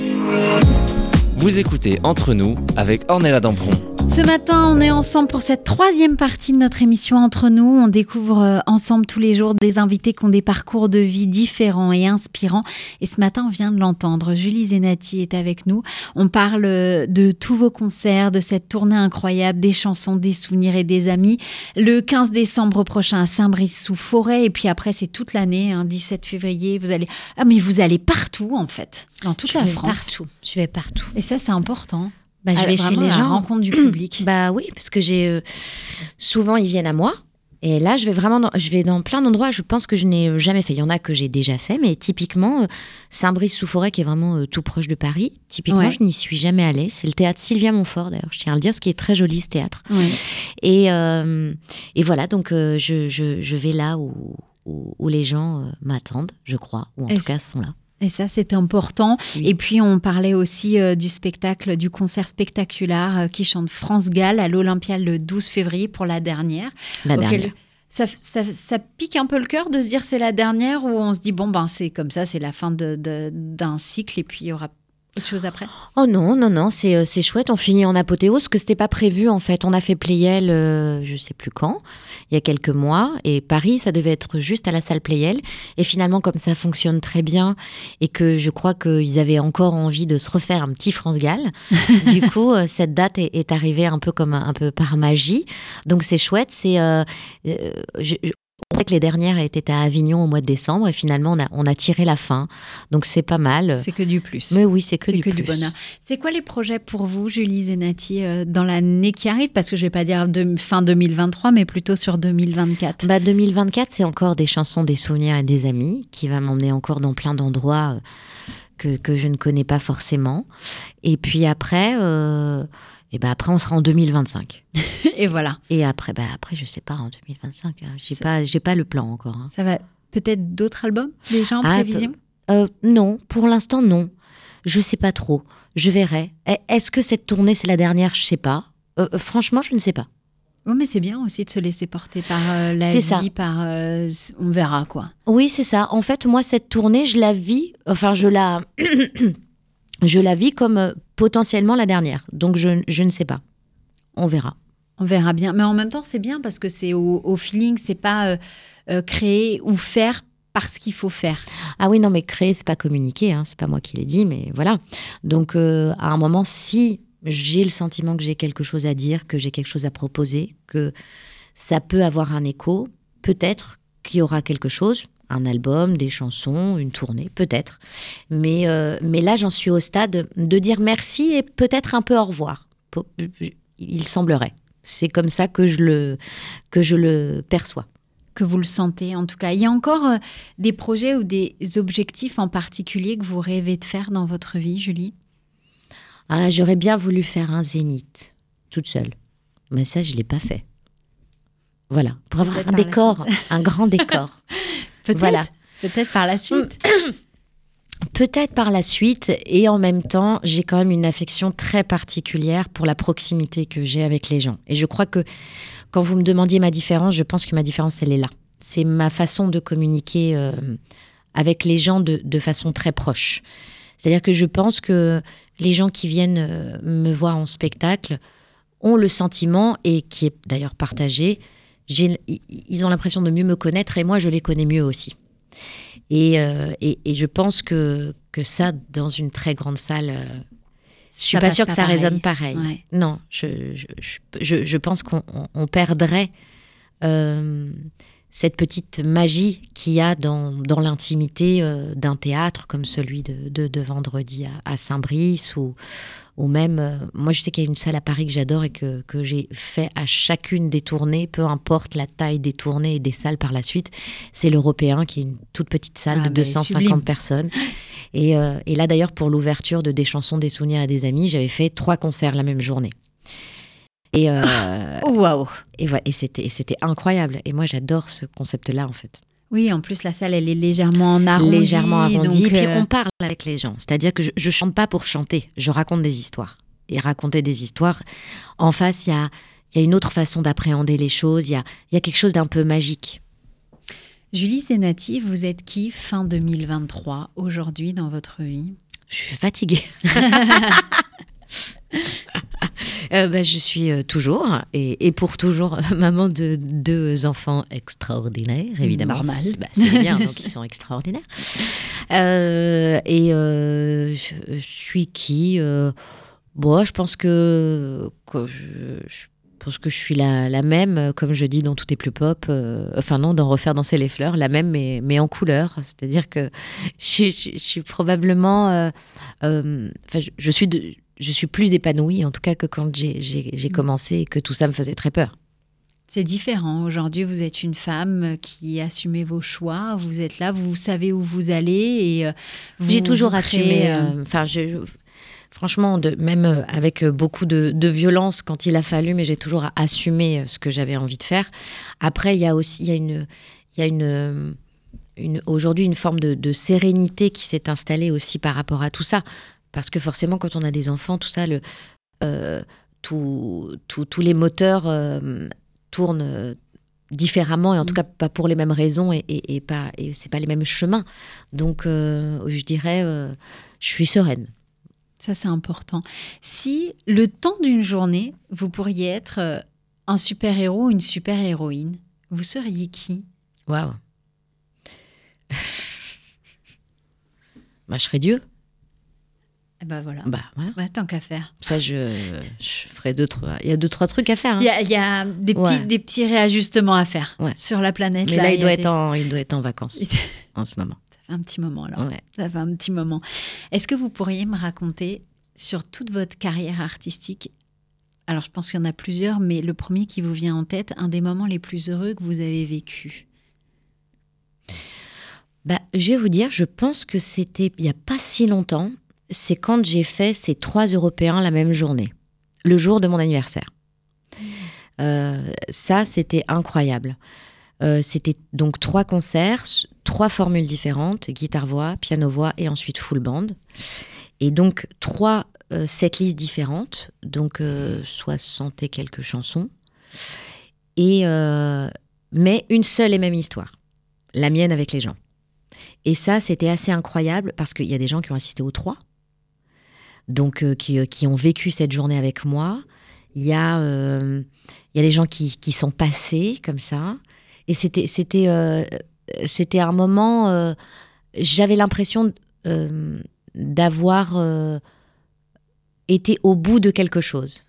Vous écoutez Entre nous avec Ornella Dampron. Ce matin, on est ensemble pour cette troisième partie de notre émission Entre nous. On découvre euh, ensemble tous les jours des invités qui ont des parcours de vie différents et inspirants. Et ce matin, on vient de l'entendre. Julie Zenati est avec nous. On parle euh, de tous vos concerts, de cette tournée incroyable, des chansons, des souvenirs et des amis. Le 15 décembre prochain à Saint-Brice-sous-Forêt. Et puis après, c'est toute l'année, hein, 17 février. Vous allez. Ah, mais vous allez partout, en fait, dans toute Je la vais France. Partout. Je vais partout. Et ça, c'est important. Bah, je Ah, vais chez les la gens. rencontre du <clears throat> public. Bah oui, parce que j'ai euh, souvent ils viennent à moi. Et là, je vais vraiment, dans, je vais dans plein d'endroits. Je pense que je n'ai jamais fait. Il y en a que j'ai déjà fait, mais typiquement euh, Saint-Brice-sous-Forêt, qui est vraiment euh, tout proche de Paris. Typiquement, Ouais. je n'y suis jamais allée. C'est le théâtre Sylvia Montfort, d'ailleurs. Je tiens à le dire, ce qui est très joli, ce théâtre. Ouais. Et, euh, et voilà, donc euh, je, je, je vais là où, où, où les gens euh, m'attendent, je crois, ou en tout cas sont là. Et ça, c'était important. Oui. Et puis, on parlait aussi euh, du spectacle, du concert spectaculaire euh, qui chante France Gall à l'Olympia le 12 février pour la dernière. La Auquel- dernière. Ça, ça- ça pique un peu le cœur de se dire c'est la dernière ou on se dit bon, ben c'est comme ça, c'est la fin de- de- d'un cycle et puis il y aura autre chose après? Oh non, non, non, c'est euh, c'est chouette. On finit en apothéose, que c'était pas prévu en fait. On a fait Playel, euh, je sais plus quand, il y a quelques mois, et Paris, ça devait être juste à la salle Playel. Et finalement, comme ça fonctionne très bien, et que je crois qu'ils avaient encore envie de se refaire un petit France Gall, <laughs> du coup, euh, cette date est, est arrivée un peu comme un, un peu par magie. Donc c'est chouette. C'est, euh, euh, je- on sait que les dernières étaient à Avignon au mois de décembre, et finalement, on a, on a tiré la fin. Donc c'est pas mal. C'est que du plus. Mais oui, c'est que, du, que du plus. bonheur. C'est quoi les projets pour vous, Julie Zenati, euh, dans l'année qui arrive? Parce que je vais pas dire de, fin 2023, mais plutôt sur 2024. Bah 2024, c'est encore des chansons, des souvenirs et des amis qui va m'emmener encore dans plein d'endroits euh, que, que je ne connais pas forcément. Et puis après, euh, et ben après on sera en 2025. <laughs> Et voilà, Et après, bah après je sais pas en 2025. hein. J'ai pas, j'ai pas le plan encore. hein. ça va peut-être d'autres albums déjà en Ah, prévision? Euh, non, pour l'instant non. Je sais pas trop. Je verrai. Eh, Est-ce que cette tournée c'est la dernière? Je sais pas. Euh, euh, franchement, je ne sais pas. Oui, mais c'est bien aussi de se laisser porter par euh, la C'est vie, ça. par euh, on verra quoi. Oui, c'est ça. En fait, moi, cette tournée, je la vis, enfin, je la, <clears throat> je la vis comme euh, potentiellement la dernière. Donc, je, je ne sais pas. On verra. On verra bien. Mais en même temps, c'est bien parce que c'est au, au feeling, c'est pas euh, euh, créer ou faire parce qu'il faut faire. Ah oui, non, mais créer, c'est pas communiquer. Hein, c'est pas moi qui l'ai dit, mais voilà. Donc, euh, à un moment, si j'ai le sentiment que j'ai quelque chose à dire, que j'ai quelque chose à proposer, que ça peut avoir un écho, peut-être qu'il y aura quelque chose. Un album, des chansons, une tournée, peut-être. Mais, euh, mais là, j'en suis au stade de dire merci et peut-être un peu au revoir. Il semblerait. C'est comme ça que je le, que je le perçois. que vous le sentez en tout cas. Il y a encore euh, des projets ou des objectifs en particulier que vous rêvez de faire dans votre vie, Julie? Ah, j'aurais bien voulu faire un zénith, toute seule. Mais ça, je ne l'ai pas fait. Voilà, pour avoir un décor, un grand décor. <laughs> Peut-être. Voilà. Peut-être par la suite. <clears throat> Peut-être par la suite, et en même temps, j'ai quand même une affection très particulière pour la proximité que j'ai avec les gens. Et je crois que quand vous me demandiez ma différence, je pense que ma différence, elle est là. C'est ma façon de communiquer euh, avec les gens de, de façon très proche. C'est-à-dire que je pense que les gens qui viennent euh, me voir en spectacle ont le sentiment, et qui est d'ailleurs partagé, ils ont l'impression de mieux me connaître, et moi, je les connais mieux aussi. Et, euh, et, et je pense que, que ça, dans une très grande salle, euh, je suis Ça pas sûre que ça pareil. résonne pareil. Ouais. Non, je, je, je, je- pense qu'on on- on perdrait euh, cette petite magie qu'il y a dans, dans l'intimité euh, d'un théâtre comme celui de, de, de vendredi à, à Saint-Brice ou, ou même, euh, moi je sais qu'il y a une salle à Paris que j'adore et que, que j'ai fait à chacune des tournées, peu importe la taille des tournées et des salles par la suite, c'est l'Européen qui est une toute petite salle Ah, de mais 250 sublime. personnes. Et, euh, et là d'ailleurs pour l'ouverture de Des chansons, des souvenirs et des amis, j'avais fait trois concerts la même journée. Et, euh, Oh, et, c'était et c'était incroyable. Et moi j'adore ce concept-là en fait. Oui, en plus, la salle, elle est légèrement en arrondi. légèrement arrondi. donc, et puis euh, on parle avec les gens. C'est-à-dire que je, je chante pas pour chanter, je raconte des histoires. Et raconter des histoires, en face, il y a, il y a une autre façon d'appréhender les choses, il y a, y a quelque chose d'un peu magique. Julie Zenati, vous êtes qui fin 2023 aujourd'hui dans votre vie? Je suis fatiguée. <laughs> Euh, bah, je suis euh, toujours, et, et pour toujours, <laughs> maman de deux enfants extraordinaires, évidemment. Normal. C'est- bah, c'est bien, donc ils sont extraordinaires. Euh, et je, je suis qui Bon, je pense que, que je, je pense que je suis la, la même, comme je dis dans Tout est plus pop. enfin non, dans Refaire danser les fleurs, la même, mais, mais en couleur. C'est-à-dire que <laughs> je, suis probablement... Enfin, je suis de- je suis plus épanouie, en tout cas, que quand j'ai- j'ai commencé et que tout ça me faisait très peur. C'est différent. Aujourd'hui, vous êtes une femme qui assumez vos choix. Vous êtes là, vous savez où vous allez et euh, J'ai toujours vous assumé. euh, euh, Enfin, je- franchement, de, même avec beaucoup de, de violence quand il a fallu, mais j'ai toujours assumé ce que j'avais envie de faire. Après, il y a aussi, il y a une, il y a une, une aujourd'hui une forme de, de sérénité qui s'est installée aussi par rapport à tout ça, parce que forcément, quand on a des enfants, tout ça, le, euh, tout- tout- tous les moteurs euh, tournent. différemment et en tout Mm. cas pas pour les mêmes raisons et, et, et pas et c'est pas les mêmes chemins donc euh, je dirais euh, je suis sereine Ça, c'est important. Si le temps d'une journée, vous pourriez être un super-héros ou une super-héroïne, vous seriez qui? Waouh <laughs> bah je serais Dieu Eh ben voilà. bah voilà Ouais, tant qu'à faire. ça je je ferai deux trois il y a deux trois trucs à faire hein. Il y a, il y a des, petits, Ouais. des petits réajustements à faire Ouais. sur la planète. mais là, il doit des- être en il doit être en vacances Ça en ce moment fait un petit moment là. ouais. Ça fait un petit moment. Est-ce que vous pourriez me raconter sur toute votre carrière artistique? Alors, je pense qu'il y en a plusieurs, mais le premier qui vous vient en tête, un des moments les plus heureux que vous avez vécu? Bah, je vais vous dire, je pense que c'était il n'y a pas si longtemps. C'est quand j'ai fait ces trois Européens la même journée, le jour de mon anniversaire. Euh, ça, c'était incroyable. Euh, c'était donc trois concerts, trois formules différentes guitare-voix, piano-voix et ensuite full band. Et donc trois euh, setlists différentes, donc euh, 60 et quelques chansons. Et, euh, mais une seule et même histoire, la mienne avec les gens. Et ça, c'était assez incroyable parce qu'il y a des gens qui ont assisté aux trois, donc euh, qui, euh, qui ont vécu cette journée avec moi. Il y a, euh, il y a des gens qui, qui sont passés comme ça. Et c'était, c'était, c'était un moment. j'avais l'impression d'avoir été au bout de quelque chose.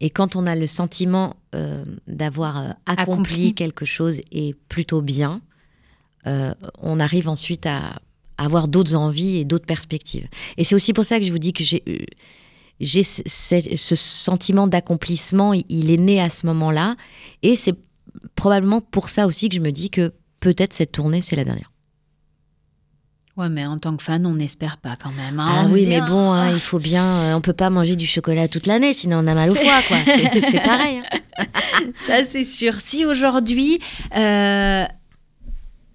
Et quand on a le sentiment euh, d'avoir euh, accompli, Accompli. quelque chose et plutôt bien, euh, on arrive ensuite à, à avoir d'autres envies et d'autres perspectives. Et c'est aussi pour ça que je vous dis que j'ai eu- j'ai ce, sentiment d'accomplissement, il, est né à ce moment-là. Et c'est probablement pour ça aussi que je me dis que peut-être cette tournée, c'est la dernière. Ouais, mais en tant que fan, on n'espère pas quand même. hein. Ah On oui, mais bon, hein, ah, il faut bien. euh, on peut pas manger du chocolat toute l'année, sinon on a mal au foie, quoi. <laughs> C'est- C'est pareil. hein. Ça, c'est sûr. Si aujourd'hui, euh,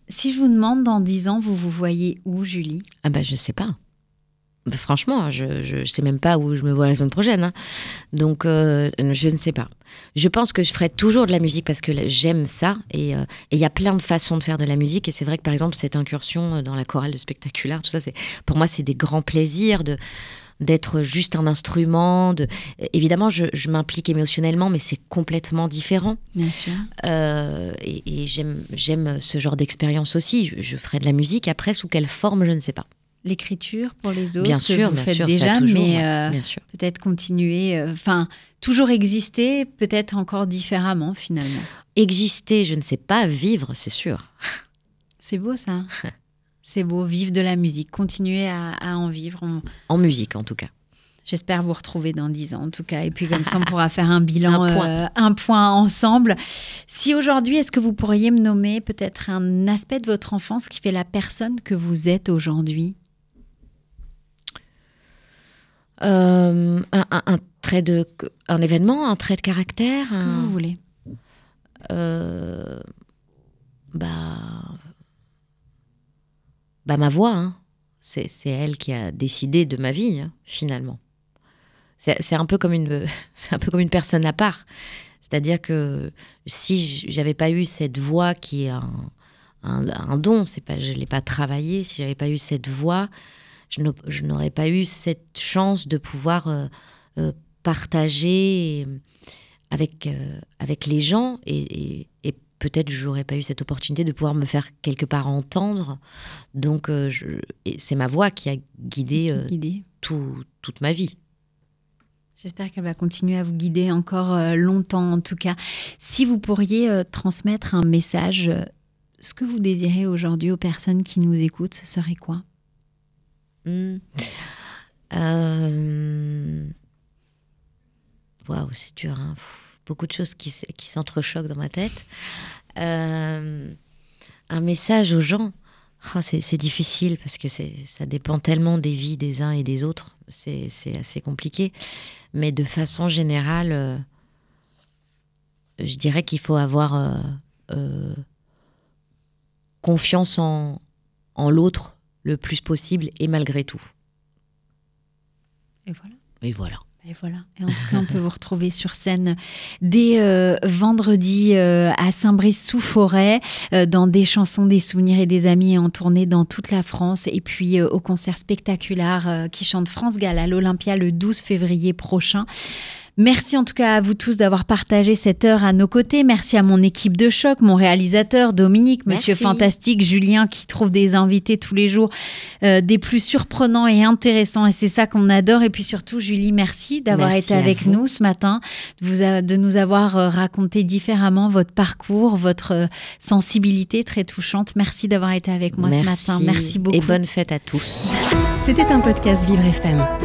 si je vous demande dans 10 ans, vous vous voyez où, Julie? Ah bah je sais pas. Bah, franchement, je, je, je sais même pas où je me vois la semaine prochaine. hein. Donc euh, je ne sais pas. Je pense que je ferai toujours de la musique parce que j'aime ça et euh, et il y a plein de façons de faire de la musique et c'est vrai que par exemple cette incursion dans la chorale de spectaculaire, tout ça, pour moi c'est des grands plaisirs de d'être juste un instrument. De... Évidemment, je, je m'implique émotionnellement, mais c'est complètement différent. Bien sûr. Euh, et et j'aime ce genre d'expérience aussi. Je, je ferai de la musique après sous quelle forme, je ne sais pas. L'écriture pour les autres, Bien que sûr, vous bien faites sûr, déjà, toujours, mais euh, peut-être continuer, euh, enfin, toujours exister, peut-être encore différemment finalement. Exister, je ne sais pas, vivre, c'est sûr. C'est beau ça. <laughs> C'est beau, vivre de la musique, continuer à, à en vivre. On- En musique, en tout cas. J'espère vous retrouver dans 10 ans en tout cas. Et puis comme ça, on pourra faire un <laughs> bilan, Un point. euh, un point ensemble. Si aujourd'hui, est-ce que vous pourriez me nommer peut-être un aspect de votre enfance qui fait la personne que vous êtes aujourd'hui? Euh, un, un- un trait de, un événement, un trait de caractère. Ce que vous voulez. euh, bah, bah ma voix, hein. c'est elle qui a décidé de ma vie hein, finalement. C'est un peu comme une, <laughs> c'est un peu comme une personne à part. C'est-à-dire que si j'avais pas eu cette voix qui est un, un, don. C'est pas, je l'ai pas travaillé. Si j'avais pas eu cette voix, je n'aurais pas eu cette chance de pouvoir euh, euh, partager avec avec les gens et, peut-être j'aurais pas eu cette opportunité de pouvoir me faire quelque part entendre. Donc c'est ma voix qui a guidé, toute ma vie. J'espère qu'elle va continuer à vous guider encore euh, longtemps en tout cas. Si vous pourriez euh, transmettre un message, euh, ce que vous désirez aujourd'hui aux personnes qui nous écoutent, ce serait quoi? Hmm. Waouh, c'est dur. Hein. Beaucoup de choses qui, qui s'entrechoquent dans ma tête. un message aux gens. Oh, c'est difficile parce que ça dépend tellement des vies des uns et des autres. C'est assez compliqué. Mais de façon générale, euh, je dirais qu'il faut avoir euh, euh, confiance en, en l'autre le plus possible et malgré tout. Et voilà. Et voilà. Et voilà. Et en tout cas, on peut vous retrouver sur scène dès euh, vendredi euh, à Saint-Brice-sous-Forêt, euh, dans des chansons, des souvenirs et des amis en tournée dans toute la France. Et puis au concert spectaculaire qui chante France Gall à l'Olympia le 12 février prochain. Merci en tout cas à vous tous d'avoir partagé cette heure à nos côtés. Merci à mon équipe de choc, mon réalisateur Dominique, Monsieur Fantastique, Julien qui trouve des invités tous les jours euh, des plus surprenants et intéressants. Et c'est ça qu'on adore. Et puis surtout, Julie, merci d'avoir été avec nous ce matin, de, nous avoir euh, raconté différemment votre parcours, votre euh, sensibilité très touchante. Merci d'avoir été avec moi ce matin. Merci beaucoup. Et bonne fête à tous. C'était un podcast Vivre FM.